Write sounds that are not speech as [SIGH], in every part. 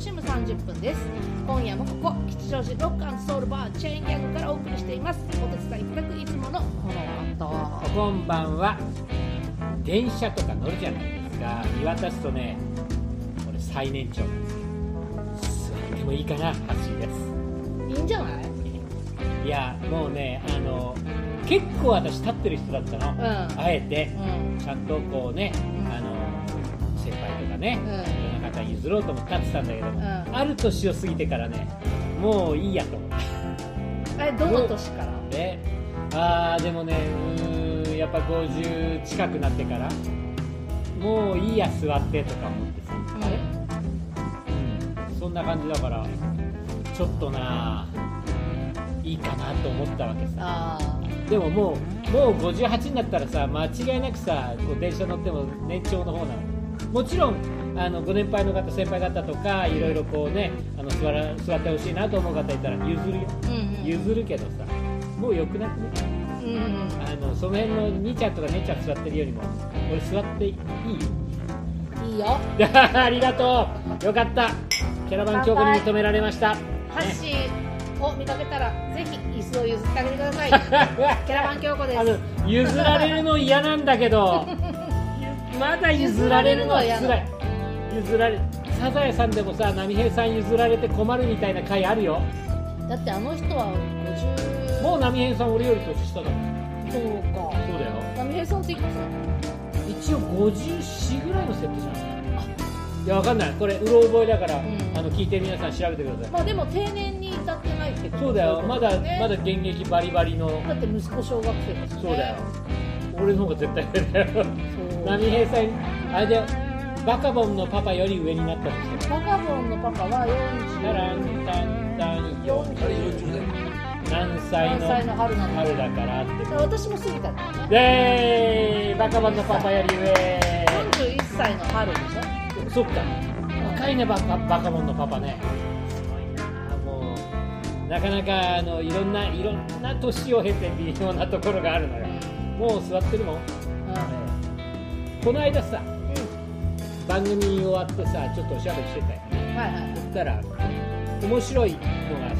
楽しむ30分です。今夜もここ吉祥寺ロックソウルバーチェーンギャグからお送りしています。お手伝いいただくいつものこの方こんばんは。電車とか乗るじゃないですか。見渡すとねこれ最年長。なんですよ座ってもいいかなハッシーです。いいんじゃない？いやもうねあの結構私立ってる人だったの、ん。あえて。うん。ちゃんとこうね、うん。あの先輩とかね、うん譲ろうと思って立ってたんだけども、ん。ある年を過ぎてからねもういいやと思って。えどの年から？ねあーでもねうーんやっぱ50近くなってからもういいや座ってとか思ってさ、うん。あれ、うん、そんな感じだからちょっとないいかなと思ったわけさ。あでももうもう58になったらさ間違いなくさこう電車乗っても年長の方なの。もちろんあのご年配の方先輩方とかいろいろこうねあの座ら座ってほしいなと思う方いたら譲るよ。あうんうん。譲るけどさもうよくなくね。うんうんあのその辺の兄ちゃんとか姉ちゃん座ってるよりも俺座っていいいいよ。[LAUGHS] ありがとう。よかった。キャラバン京子に認められました。ハッシーを見かけたらぜひ椅子を譲ってあげてください。[LAUGHS] キャラバン京子です。譲られるの嫌なんだけど。[LAUGHS] まだ譲られるのは譲辛い譲られサザエさんでもさ波平さん譲られて困るみたいな回あるよ。だってあの人は50もう波平さん俺より年下だもん。そうか。そうだよ。波平さんっていくつ一応54ぐらいの設定じゃないいやわかんない。これうろ覚えだから、ん。あの聞いて皆さん調べてください。まあでも定年に至ってないってことそうだよまだね。まだ現役バリバリの。だって息子小学生ですね。そうだよ。俺の方が絶対上だよ。波平さんあれだよバカボンのパパより上になったとしてバカボンのパパはタランタンタン4 40何歳の何歳の春なの。春だからって私も過ぎたんだよねでーバカボンのパパより上。41歳の春でしょ？そっか。若いねバカバカボンのパパね。すごいな。もうなかなかあのいろんないろんな年を経て微妙なところがあるのよ。もう座ってるもん。この間さ番組終わってさちょっとおしゃべりしてたよね。うんはいはい。そしたら面白いのが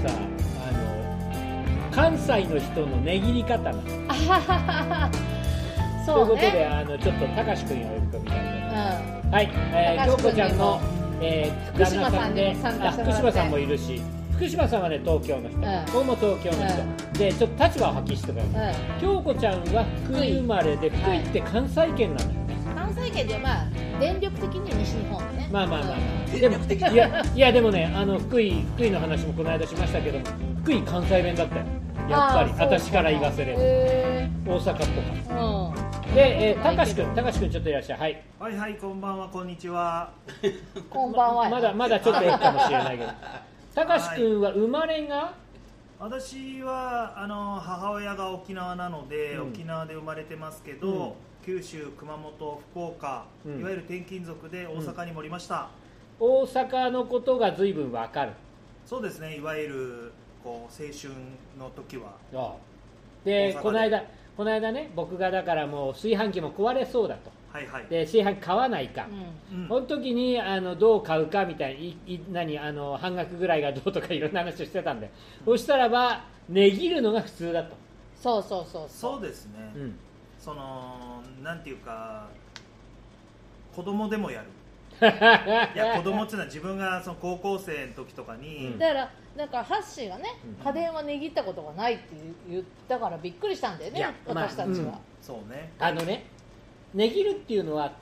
さあの関西の人の値切り方なのあはははというそうことでねあのちょっとたかしくんを呼び込みたいと思います。うはい、えー、京子ちゃんのえー、福島さんにも参加してもらって。あ福島さんもいるし福島さんはね東京の人、ん。僕も東京の人、でちょっと立場を発揮してくれる、んうん。京子ちゃんは福井。生まれで福井って関西圏なのよね、関西圏ではまあ電力的には西日本ね。まあまあまあでもいやいやでもねあの福井福井の話もこの間しましたけども福井関西弁だったよ。やっぱり私から言わせれば。へ大阪っぽかーった。で、えー、たかしくんたかしくんちょっといらっしゃい。はい。はいはいこんばんはこんにちは。うんこんばんは。まだまだちょっとええかもしれないけど。たかしくんは生まれが？私はあの母親が沖縄なので、うん。沖縄で生まれてますけど、うん九州熊本福岡、うん。いわゆる転勤族で大阪にもおりました、大阪のことが随分わかる。そうですね。いわゆるこう青春の時は。でこの間この間ね僕がだからもう炊飯器も壊れそうだと。はいはい。で炊飯器買わないか、うん。うん。その時にあのどう買うかみたいにいあの半額ぐらいがどうとかいろんな話をしてたんで、そしたらば値切るのが普通だと、そうそうそう。そうですね、うん、そのなんていうか子供でもやる。[LAUGHS] いや子供っていうのは自分がその高校生の時とかに、うん。だからなんかハッシーがねうん。家電は値切ったことがないって言ったからびっくりしたんだよね私たちは、そうね。あのね値切るっていうのは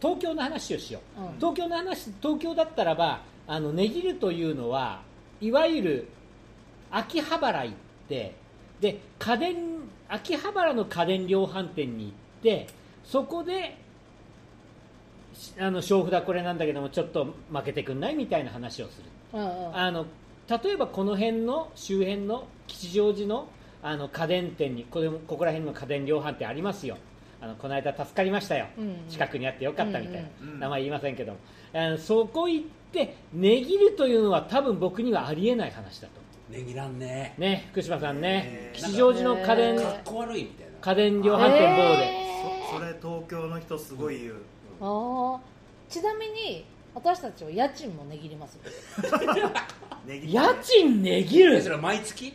東京の話をしよう、うん。東京の話東京だったらばあの値切るというのはいわゆる秋葉原行ってで家電秋葉原の家電量販店に行ってそこでしあの小札これなんだけどもちょっと負けてくんないみたいな話をする。うんうんあの例えばこの辺の周辺の吉祥寺のあの家電店にこれもここら辺の家電量販店ありますよ。あのこの間助かりましたよ、うん近くにあってよかったみたいな、うんうん名前言いませんけども。そこ行って値切るというのは多分僕にはありえない話だとねぎらんね。ね福島さんねえー吉祥寺の家電かかっこ悪いみたいな。家電量販店某で、えそそれ東京の人すごい言う、あー。ちなみに私たちは家賃も値切ります [LAUGHS] 家賃値切る？えそれは毎月？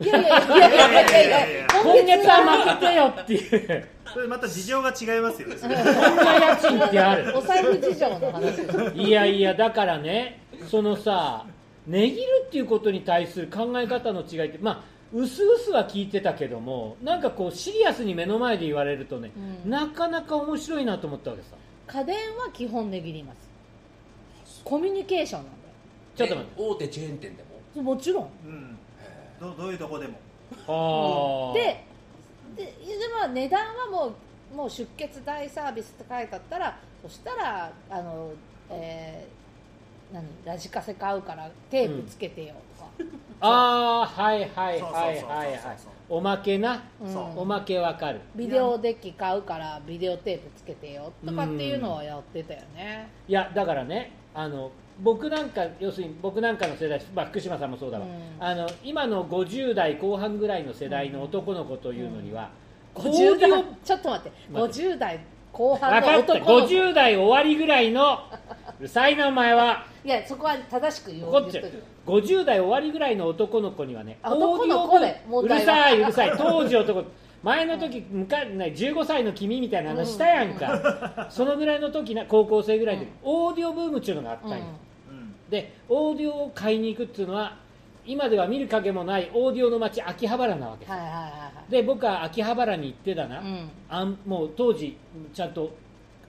いやいやいやいやいやいやいや今月は負けてよっていう。それまた事情が違いますよ。ねそんな家賃ってある？お財布事情の話いやいやだからねそのさ値切るっていうことに対する考え方の違いってまあうすうすは聞いてたけどもなんかこうシリアスに目の前で言われるとね、うん。なかなか面白いなと思ったわけさ。家電は基本値切ります。コミュニケーションなんだちょっと待って。え大手チェーン店でも？よもちろん。うん。どどういうとこでも。あー。でででまあ値段はもうもう出血大サービスって書いてあったらそしたらあの、えー何ラジカセ買うからテープつけてよとか、あーはいはいはいはいはい。おまけな、うん。おまけわかる。ビデオデッキ買うからビデオテープつけてよとかっていうのはやってたよね、いやだからねあの僕なんか要するに僕なんかの世代、まあ、福島さんもそうだわ、うん。あの今の50代後半ぐらいの世代の男の子というのには、オー50ディオ代ちょっと待って。待って。50代後半の分かった。男の子50代終わりぐらいの [LAUGHS] うるさいなお前はいやそこは正しく言おう。怒っちゃう言っといて50代終わりぐらいの男の子にはねあ男の子でオーディオうるさいうるさい。[LAUGHS] 当時男。前の時むか15歳の君みたいな話したやんか、[LAUGHS] そのぐらいの時な高校生ぐらいで、うん。オーディオブームっていうのがあったんよ、でオーディオを買いに行くっていうのは今では見る影もないオーディオの街秋葉原なわけです、はいはいはいはい。で僕は秋葉原に行ってだな、うん。アンもう当時ちゃんと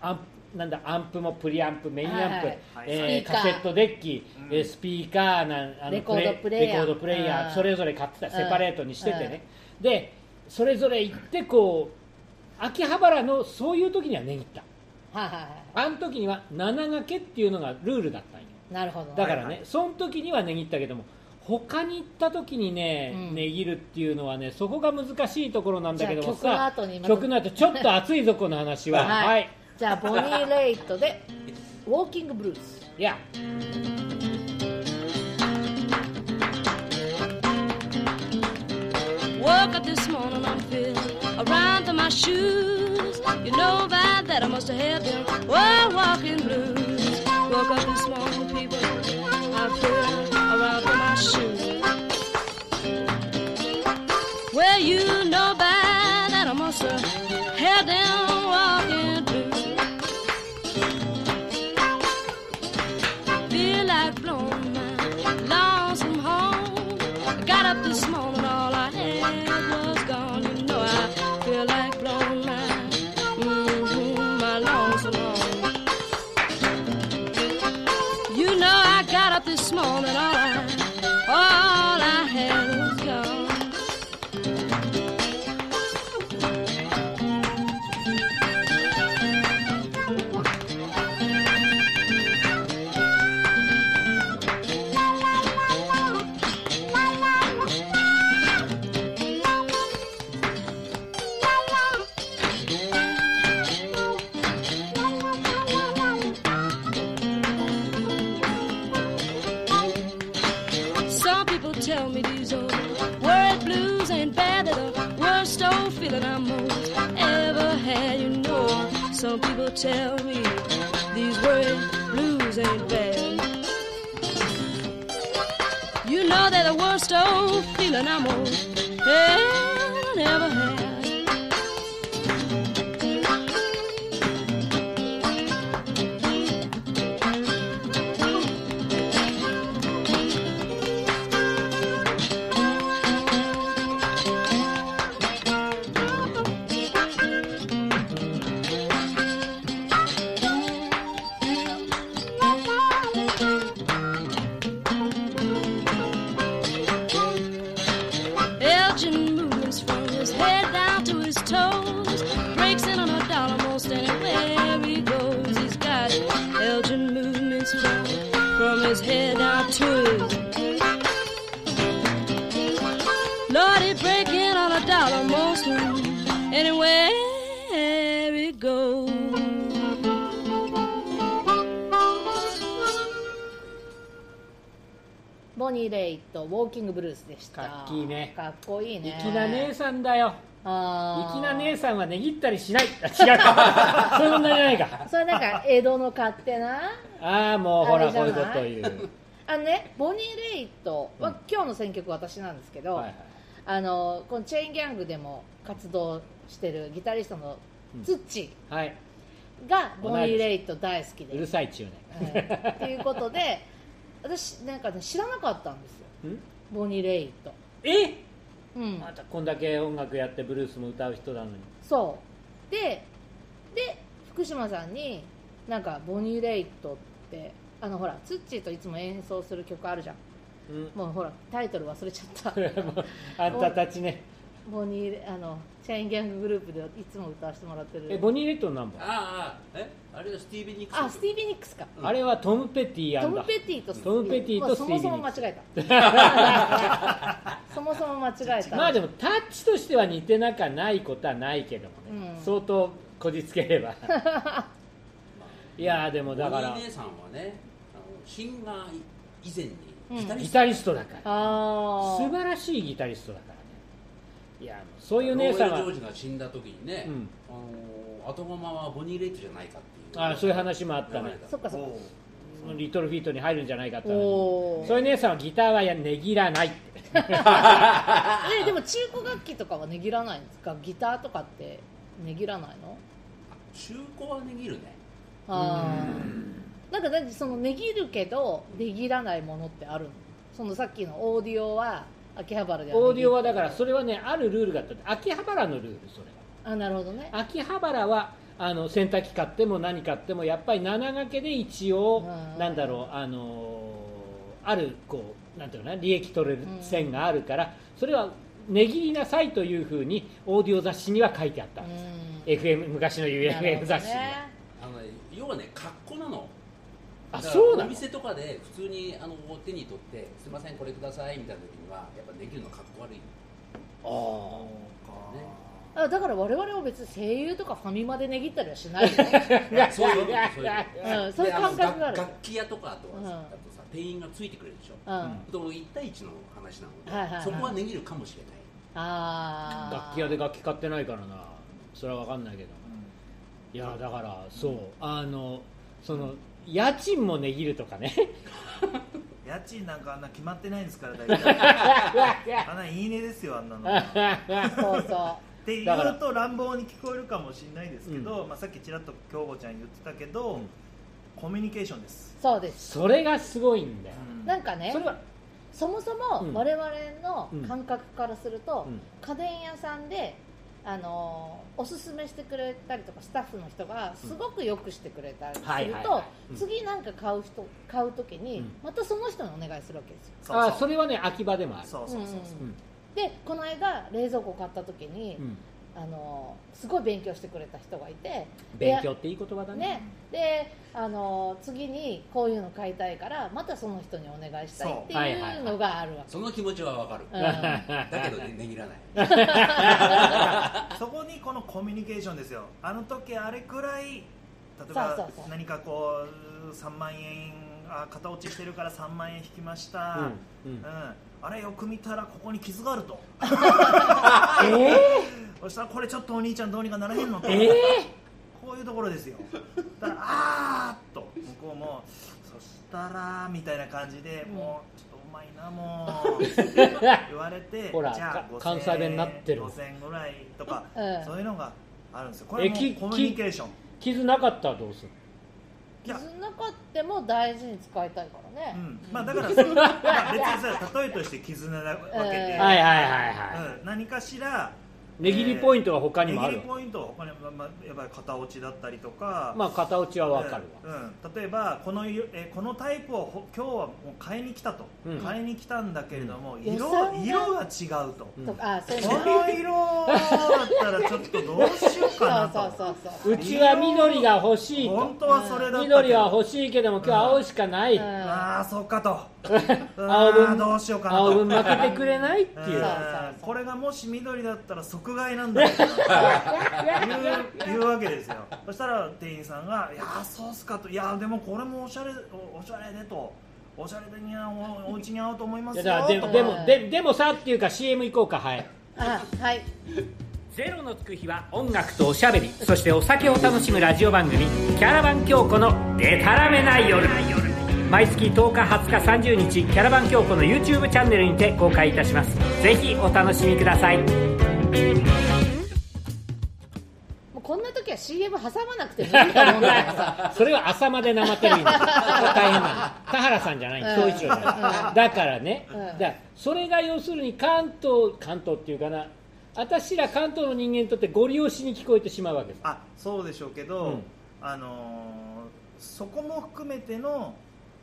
アンなんだアンプもプリアンプメインアンプ、はいはい。はいえカセットデッキ、うん。えースピーカーなんあのレコードプレイヤー。レコードプレイヤー、うん。それぞれ買ってた。うん。セパレートにしててね、でそれぞれ行ってこう秋葉原のそういう時には値切った。はいはいはいあの時には7掛けっていうのがルールだったんよ。なるほど。だからね、はいはい。その時には値切ったけども他に行った時にね、うん。値切るっていうのはねそこが難しいところなんだけどもさ曲の後にまた。曲の後ちょっと熱いぞこの話は。[LAUGHS] はい。はい、じゃあボニー・レイトで「ウォーキング・ブルースいや Woke up this morning, I'm feeling around to my shoes. You know by that I must have had them oh, walking blues. Woke up this morning, people, I'm feeling Tell me these world blues ain't bad. You know they're the worst old feeling I most ウォーキングブルースでした。かっきいね。かっこいいね。粋な姉さんだよ。粋な姉さんは値切ったりしない。あ違うか。[LAUGHS] そういう問題じゃないか。それなんか江戸の勝手な？ああもうほらこういうこと言う。あのねボニー・レイと、まあうん。今日の選曲私なんですけど、はいはい。あのこのチェインギャングでも活動してるギタリストのツッチはい。がボニー・レイと大好きで、うるさいっちゅうね。はいっていうことで私なんかね知らなかったんですよ。んボニー・レイと、え？うん。またこんだけ音楽やってブルースも歌う人なのに。そう。でで福島さんになんかボニー・レイトってあのほらツッチーといつも演奏する曲あるじゃん。うん。もうほらタイトル忘れちゃった。[LAUGHS] あんたたちねボニーあのチェインギャンググループでいつも歌わせてもらってる。えボニー・レッドンバー？ああえ？あれはスティービー・ニックス。あスティービー・ニックスか。あれはトム・ペティトム・だペティとトムペティとまあスティービーそもそも間違えた。[LAUGHS] そもそも間違えた。まあでもタッチとしては似てなかないことはないけどもね、うん。相当こじつければ。[LAUGHS] いやーでもだから。ボニー姉さんはねあのシンガー以前にうん。ギタリスト、だから。あ素晴らしいギタリストだから。ねいやそういう姉さんは。ローエル・ジョージが死んだ時にね、うん。あの後釜はボニー・レイトじゃないかっていう。あそういう話もあったね。そっかそっか。リトルフィートに入るんじゃないかって話おー。そういう姉さんはギターはやねぎらないって。[LAUGHS] えでも中古楽器とかはねぎらないんですか？ギターとかってねぎらないの？中古はねぎるね。あー。なんか何？そのねぎるけどねぎらないものってあるの？そのさっきのオーディオは秋葉原ではオーディオはだかられそれはねあるルールがあって秋葉原のルールそれはあなるほどね。秋葉原はあの洗濯機買っても何買ってもやっぱり7掛けで一応うんなんだろうあのーあるこうなんていうのかな利益取れる線があるからそれは値切りなさいというふうにオーディオ雑誌には書いてあった。ん。です、うん FM 昔の UFM 雑誌には、ね。あのね要はね格好なのあそうなの？お店とかで普通にあの手に取って「すいませんこれください」みたいな時にはやっぱねぎるの格好悪いそうか。あだから我々は別に声優とかファミマでねぎったりはしないよ、[LAUGHS] いやそういうこといやそういうことうん、そういうであの感覚がある。楽楽器屋とかあとはさ,、うんあとさ店員がついてくれるでしょ。うん、でも1対1の話なので、はいはいはい。そこはねぎるかもしれない。ああ楽器屋で楽器買ってないからな。それは分かんないけど。いやだからそう。あのその家賃も値切るとかね。家賃なんかあんな決まってないんですから大体。[LAUGHS] あんないいねですよあんなの。はそうそって言うと乱暴に聞こえるかもしれないですけど、まあ、さっきちらっと京子ちゃん言ってたけど、うんコミュニケーションです、うそうです。それがすごいんだよ、うん。なんかねそれはそもそもうん。我々の感覚からすると、うん。家電屋さんで、あのーおすすめしてくれたりとかスタッフの人がすごくよくしてくれたりすると、次なんか買う人買う時に、うん。またその人にお願いするわけですよ。そう。あそれはね秋葉でもある。そうそうそうそう。うん。でこの間冷蔵庫買った時に、うんあのーすごい勉強してくれた人がいて。勉強っていい言葉だね。ね、であの次にこういうの買いたいからまたその人にお願いしたいっていうのがあるわけ、その気持ちはわかる、うん。[LAUGHS] だけどねねぎらない。[LAUGHS] そこにこのコミュニケーションですよ。あの時あれくらい例えそうばそうそう。何かこう3万円あ型落ちしてるから3万円引きました、うんうん。あれよく見たらここに傷があると。[LAUGHS] えそしたらこれちょっとお兄ちゃんどうにかならへんのと、ー、えこういうところですよ。だからあーっと。向こうもそしたらみたいな感じで、もうちょっとうまいなもう言われて [LAUGHS] ほらじゃあか5000関西弁になってる。5000円ぐらいとか、うん。そういうのがあるんですよ。これもコミュニケーション。傷なかったらどうする？傷なかっても大事に使いたいからね、うん、まあだから、まあ、別にさ例えとして絆なわけで、うん。はいはいはいはい、うん、何かしら値切りポイントは他にもある。値切りポイントは他にも、まあ、やっぱり型落ちだったりとか、まあ片落ちは分かるわ、うんうん。例えばこの色えこのタイプをほ今日はもう買いに来たと、うん。買いに来たんだけれども、ん。色色が違うと、うん。とかあそういうこのの色だったらちょっとどうしようかなと。そうそうそうそううちは緑が欲しいと。本当はそれ緑は欲しいけども今日青しかない、うん。ああそうかと [LAUGHS] 青あ分ーどうしようかなと。青分負けてくれないっていう、これがもし緑だったら即買いなんだよ言 [LAUGHS] うわけですよ。そしたら店員さんが「いやーそうっすか」と「いやーでもこれもおしゃれおおしゃれね」と。おしゃれ的にはおお家に合うと思いまいすよと。かやだからででもででもさっていうか CM 行こうかはい。あはい。ゼロのつく日は音楽とおしゃべり。そしてお酒を楽しむラジオ番組「キャラバン京子のデタラメな夜」毎月10日20日30日キャラバン京子の YouTube チャンネルにて公開いたします。ぜひお楽しみください。もうこんな時は CM 挟まなくてもいいと思うんだけどさ。[LAUGHS] それは朝まで生テレビの。大変なの。田原さんじゃない。うん。総一郎じゃない。だからね、うん。だからそれが要するに関東関東っていうかな。私ら関東の人間にとってご利用しに聞こえてしまうわけです。あそうでしょうけど、うん。あのーそこも含めての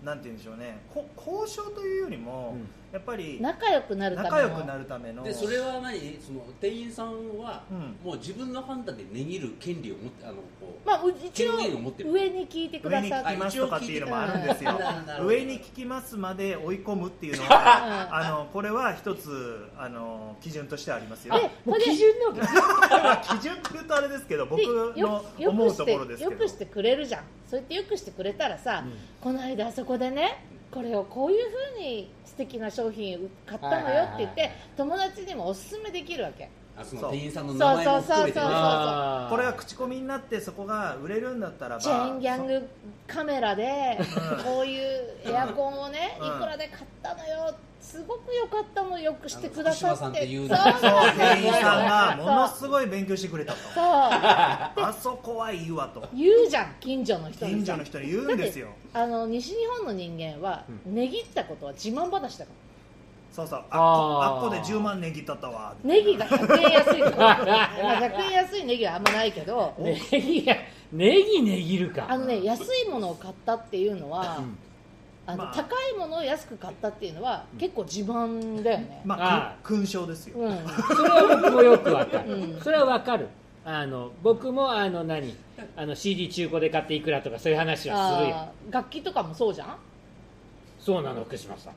なんて言うんでしょうね。こ交渉というよりも、うん。やっぱり仲良くなるための。仲良くなるための。でそれは何？その店員さんは、うん。もう自分の判断で値切る権利を持ってあのこうまあう一応権限を持ってる。上に聞いてくださって。上に聞きますとかっていうのもあるんですよ。上に聞きますまで追い込むっていうのはあのこれは一つあの基準としてありますよ。基準の基準って言うとあれですけど僕での思うところですけど。よくしてくれるじゃん。そうやってよくしてくれたらさ、この間あそこでねこれをこういうふうに素敵な商品買ったのよって言って友達にもおすすめできるわけ。あそそうの店員さんの名前も含めてねそうそうそうそう。あーこれが口コミになってそこが売れるんだったらばチェーンギャングカメラでうん。こういうエアコンをねうん。いくらで買ったのよすごく良かったのよくしてくださって。そうそう店員さんがものすごい勉強してくれたとそあそこはいいわと言うじゃん近所の人に近所の人に言うんですよあの西日本の人間は値切ったことは自慢話だからそうそうあっこで10万ネギだったわネギが100円安いとか100円安いネギはあんまないけどネギネギるかあのね安いものを買ったっていうのは、あのまあ。高いものを安く買ったっていうのは結構自慢だよね、まああく勲章ですよ、うん。[LAUGHS] それは僕もよくわかる、うん。それはわかる。あの僕もあの何？あの CD 中古で買っていくらとかそういう話はするよ。楽器とかもそうじゃん？そうなの福島さん。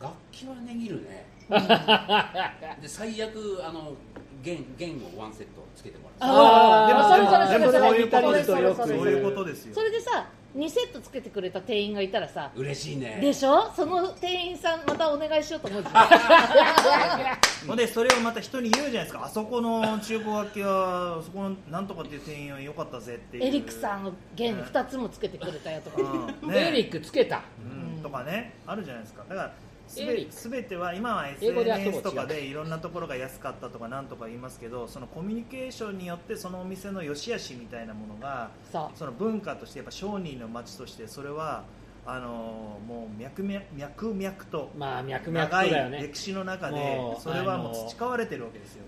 楽器は値切るね。[LAUGHS] で最悪あの弦弦をワンセットつけてもらう。あー。でもそれそれそれでもそれそういうことですそれよそれそれ。そういうことですよ。それでさ2セットつけてくれた店員がいたらさ嬉しいね。でしょ？その店員さんまたお願いしようと思うじゃん。[LAUGHS] ほんでそれをまた人に言うじゃないですか。あそこの中古楽器はそこのなんとかっていう店員は良かったぜっていう。エリックさんの弦2つもつけてくれたよとか、うん。エリねックつけた。うん。とかね。あるじゃないですか。だからすべては今は SNS とかでいろんなところが安かったとかなんとか言いますけどそのコミュニケーションによってそのお店の良し悪しみたいなものがその文化としてやっぱ商人の街としてそれはあのもう脈々脈々とまあ脈々と長い歴史の中でそれはもう培われてるわけですよ。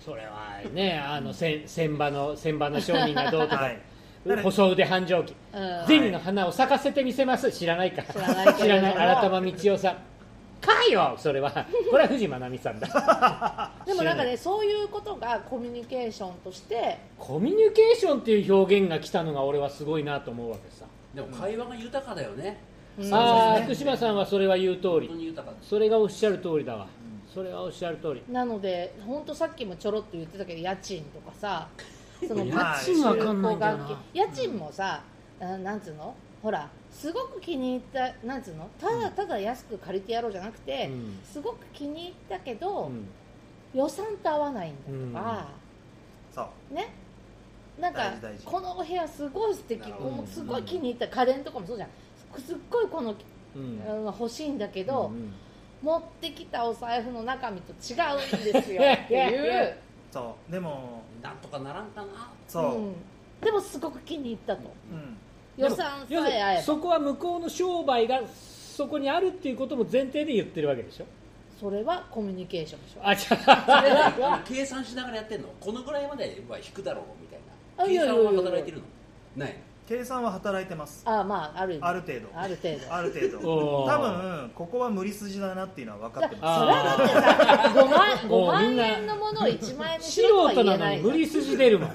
それはねあの [LAUGHS] 千千場の千場の商人がどうとか、はい細腕繁盛期。うん。銭の花を咲かせてみせます。知らないか。知らない知らない新玉道夫さん。かよそれは。[LAUGHS] これは藤間奈美さんだ。でもなんかねそういうことがコミュニケーションとして。コミュニケーションっていう表現が来たのが俺はすごいなと思うわけさ。でも会話が豊かだよね。うん。ああ福島さんはそれは言う通本当りに豊かそれがおっしゃる通りだわ。それはおっしゃる通り。なので本当さっきもちょろっと言ってたけど家賃とかさその家まあ賃わかんない家賃もさあなんつうの？ほらすごく気に入ったなんつうの？ただただ安く借りてやろうじゃなくて、うん。すごく気に入ったけど、うん。予算と合わないんだとか、そう。ね？なんか大事大事。このお部屋すごい素敵。こうすごい気に入った家電とかもそうじゃん。すっごいこの、うん。あの欲しいんだけど、うん。持ってきたお財布の中身と違うんですよっていう、[LAUGHS] そう。でもなんとかならんかな。そう、うん。でもすごく気に入ったと。うん。予算さえ合えば。そこは向こうの商売がそこにあるっていうことも前提で言ってるわけでしょ？それはコミュニケーションでしょ。あじゃあ。[LAUGHS] 計算しながらやってんの？このぐらいまでは引くだろうみたいあない計やいやいや。算は働いてるの？ない計算は働いてます。あまあある。ある程度。ある程度。ある程度。多分ここは無理筋だなっていうのは分かだってそます。れはだってさ5万5もうみ万円のものを1万円にし素ろとは人言えない。なのに無理筋出るもん。[LAUGHS] っ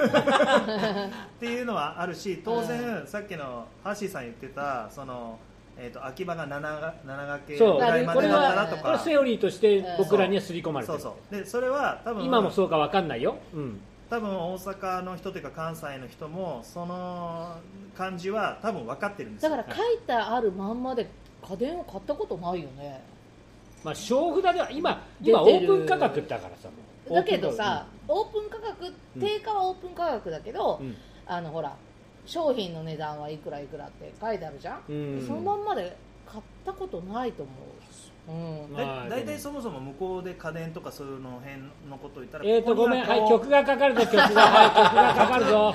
ていうのはあるし当う然さっきのハッシーさん言ってたその、えー、と秋葉が 7, が7掛けぐそう。らいまこれでだったらはこれとかセオリーとして僕らには刷り込まれてる。そうそう。でそれは多分今もそうかわかんないよ、うん、多分大阪の人というか関西の人もその感じは多分分かってるんですよ。だから書いてあるまんまで家電を買ったことないよね。まあ小札では今今オープン価格だからさだけどさオープン価格定価はオープン価格だけど、うん。あのほら商品の値段はいくらいくらって書いてあるじゃん、うん。そのまんまで買ったことないと思う、うん、まあだ大体そもそも向こうで家電とかそういうの辺のことを言ったらえーとごめん。はい曲がかかるぞ曲が。はい曲がかかるぞ。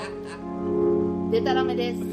[LAUGHS] でたらめです [LAUGHS]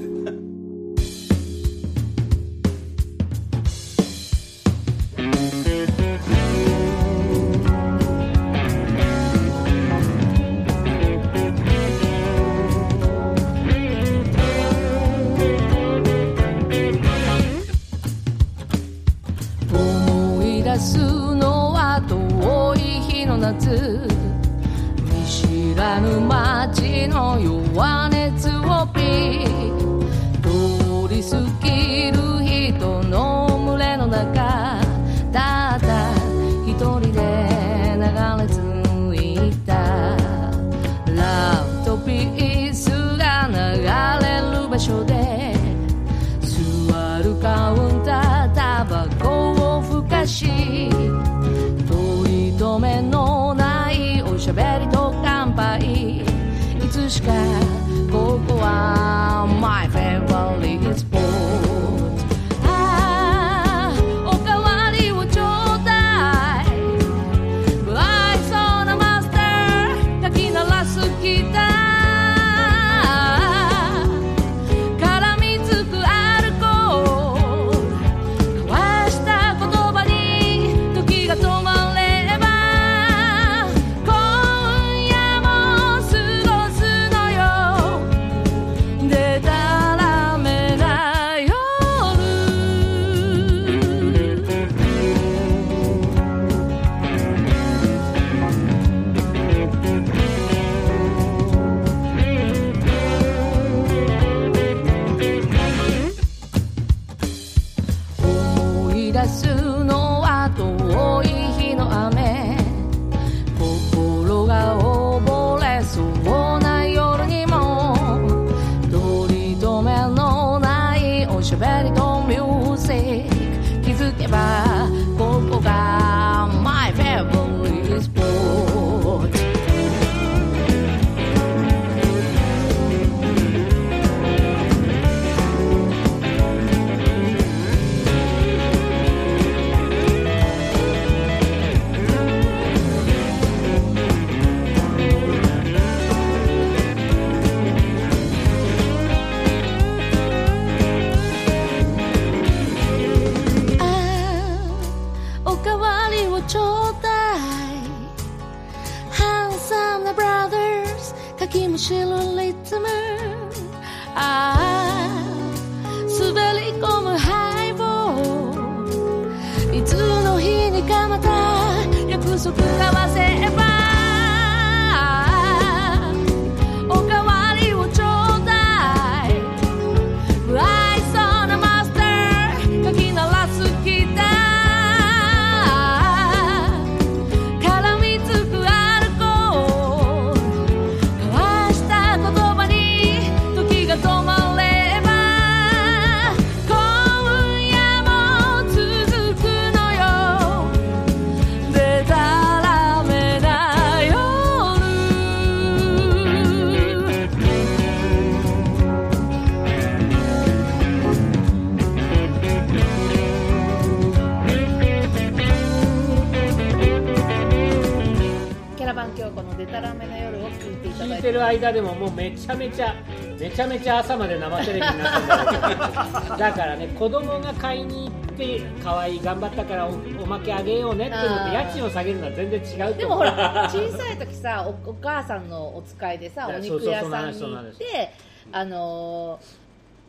ちゃめちゃめちゃめちゃ朝まで生テレビになってんだ [LAUGHS] だからね子供が買いに行って可愛い頑張ったからおおまけあげようねっていうのとあー。家賃を下げるのは全然違うとでもほら [LAUGHS] 小さい時さおお母さんのお使いでさお肉屋さんに行ってあのー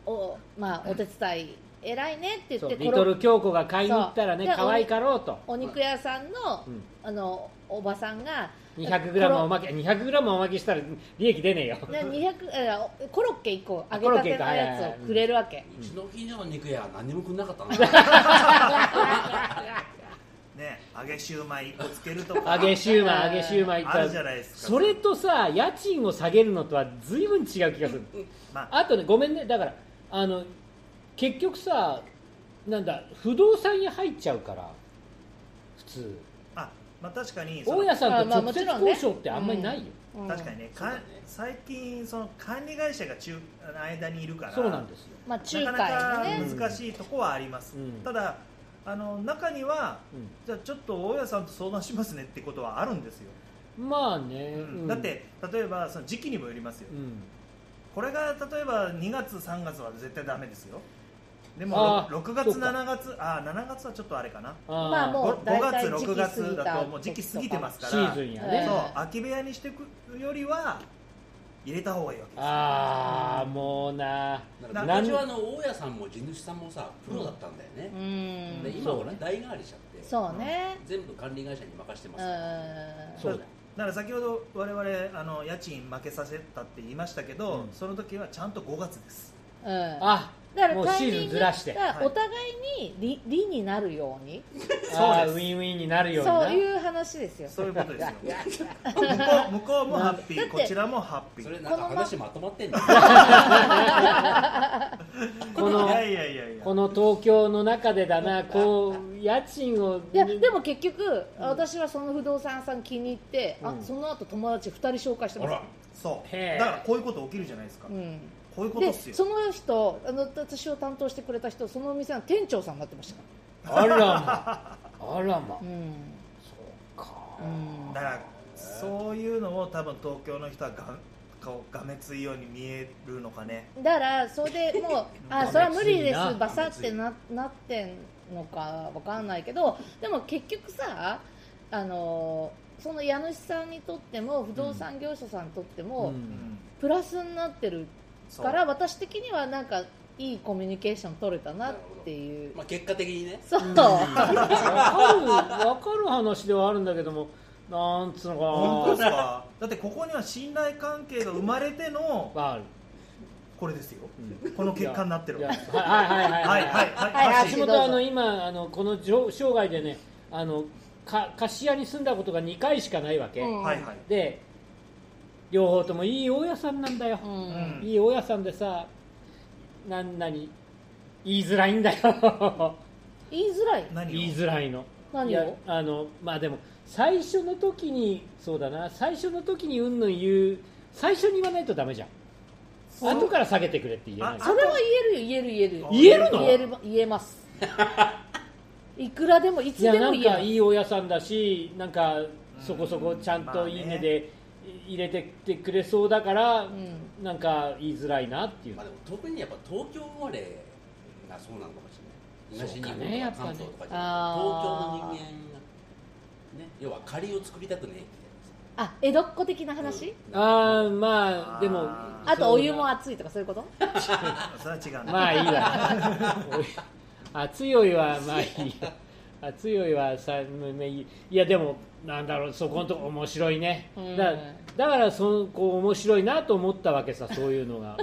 おまあお手伝い偉いねって言ってリトル京子が買いに行ったらね可愛かろうと。お肉屋さんの,、うん。あのおばさんが 200g おまけ 200g おまけしたら利益出ねえよ。ね、200えーコロッケ1個揚げコロッケかたてのやつをくれるわけ。うちの近所の肉屋何にもくんなかったな。[LAUGHS] ね揚げシューマイ1個つけるとか。揚げシューマイ揚げシューマイあるじゃないですか。それとさ家賃を下げるのとは随分違う気がする。まあ。あとねごめんね。だからあの結局さなんだ不動産屋入っちゃうから普通。あまあ確かに大家さんとあまあ直接もちろんね。交渉ってあんまりないよ、うん。確かにねかそうだね最近その管理会社が中間にいるからそうなんですよ、まあ仲なかなか難しいとこはあります、うん。ただあの中にはうん。じゃあちょっと大家さんと相談しますねってことはあるんですよ、まあね、だって例えばその時期にもよりますよ、うん。これが例えば2月3月は絶対ダメですよであもー6月そうか。7月あ7月はちょっとあれかな。まあもう5大体月時期6月だともう時期過ぎてますから。シーズンやね、えそう空き部屋にしていくよりは入れた方がいいわけですよ。ああもうな。だから昔はあの大家さんも地主さんもさプロだったんだよね、うん。で今は代替わりしちゃって。そうね。全部管理会社に任せてまうすそうだだから。先ほど我々あの家賃負けさせたって言いましたけど、うん。その時はちゃんと5月ですうんあだからもうシーズンずらしてタイミングがお互いに利利になるように。あーそうですウィンウィンになるようにな。そういう話ですよ。そういうことですよ。向こう向こうもハッピだってーこちらもハッピー。それなんか話まとまってんだよこの。[LAUGHS] いやいやいやいや。この東京の中でだな。こう家賃を。いやでも結局、私はその不動産屋さん気に入って、あうん。その後友達2人紹介してます。ほら。そう。へーだからこういうこと起きるじゃないですか、うん、こういうことでですよ。その人あの私を担当してくれた人そのお店の店長さんになってました。かあらま。あらま。らうん、そうか。うん。だからそういうのを多分東京の人はがこうがめついように見えるのかね。だからそれでもう [LAUGHS] あそれは無理ですバサってなな。ってんのかわかんないけどでも結局さあのその家主さんにとっても不動産業者さんにとっても、うん。うん。プラスになってるから私的にはなんかいいコミュニケーション取れたなっていう、まあ、結果的にね。そう、う、分かる分かる話ではあるんだけどもなんつうのか。本当ですか？だってここには信頼関係が生まれてのこれですよ、うん、この結果になってるはいはいはい。はいはいはい。橋本あの今あのこの生涯でねあのか菓子屋に住んだことが2回しかないわけ、うん、で両方ともいい大家さんなんだよ。う、うん。んいい大家さんでさなん何言いづらいんだよ。言いづらい？言いづらいの。何を？いやあのまあでも最初の時にそうだな。最初の時にうんぬん言う。最初に言わないとダメじゃん。後から下げてくれって言えない。あそれは言えるよ。言える言える。よ言えるの？言える言えます。[LAUGHS] いくらでもいつでも言える。かいい大家さんだしなんかそこそこちゃんといいねで入れてってくれそうだから、うん。なんか言いづらいなっていう。まあでも特にやっぱ東京生まれがそうなのかもしれない。東日本やっぱね。とか関東とかじゃあーなくて東京の人間がね要は借りを作りたくねえみあ江戸っ子的な話、たいなああまあでもああとお湯も熱いとかそういうこと？それは違うな。まあいいわ。[LAUGHS] 熱いお湯はまあいいや熱いはさまあいやでもなんだろうそこのとこ面白いね。うん。だだからそのこう面白いなと思ったわけさそういうのが。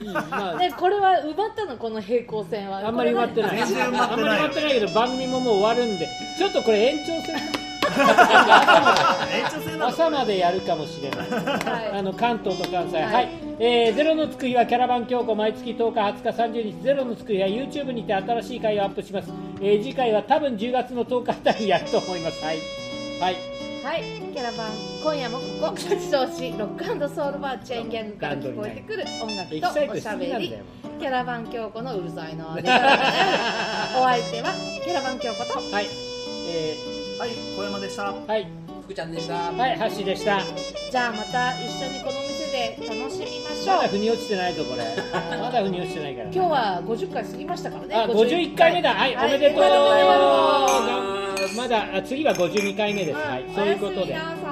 い [LAUGHS] いまあ。でこれは奪ったのこの平行線は。あんまり埋まってない。あんまり埋まってないけど、番組ももう終わるんで、ちょっとこれ延長戦、[LAUGHS] 朝までやるかもしれない。はいあの関東と関西、は、はいいえーゼロのつく日はキャラバン京子毎月10日、20日、30日、ゼロのつく日は YouTube にて新しい回をアップします。えー次回は多分10月の10日あたりにやると思います。はい。はい。はい、キャラバン今夜もここ八頭市ロックソウルバーチェーンギャングから聞こえてくる音楽とおしゃべり。キャラバン京子のうるさいので [LAUGHS] お相手はキャラバン京子とはい。えはい小山でしたーはい。福ちゃんでしたはい、ハッシーでした。じゃあまた一緒にこの店で楽しみましょうまだ腑に落ちてないと、これ。[LAUGHS] まだ腑に落ちてないから。今日は50回過ぎましたからねあ、51回目だ。はい、おめでとう。おめでとうございまだ、あ次は52回目です。はい、そういうことで。おやすみなさ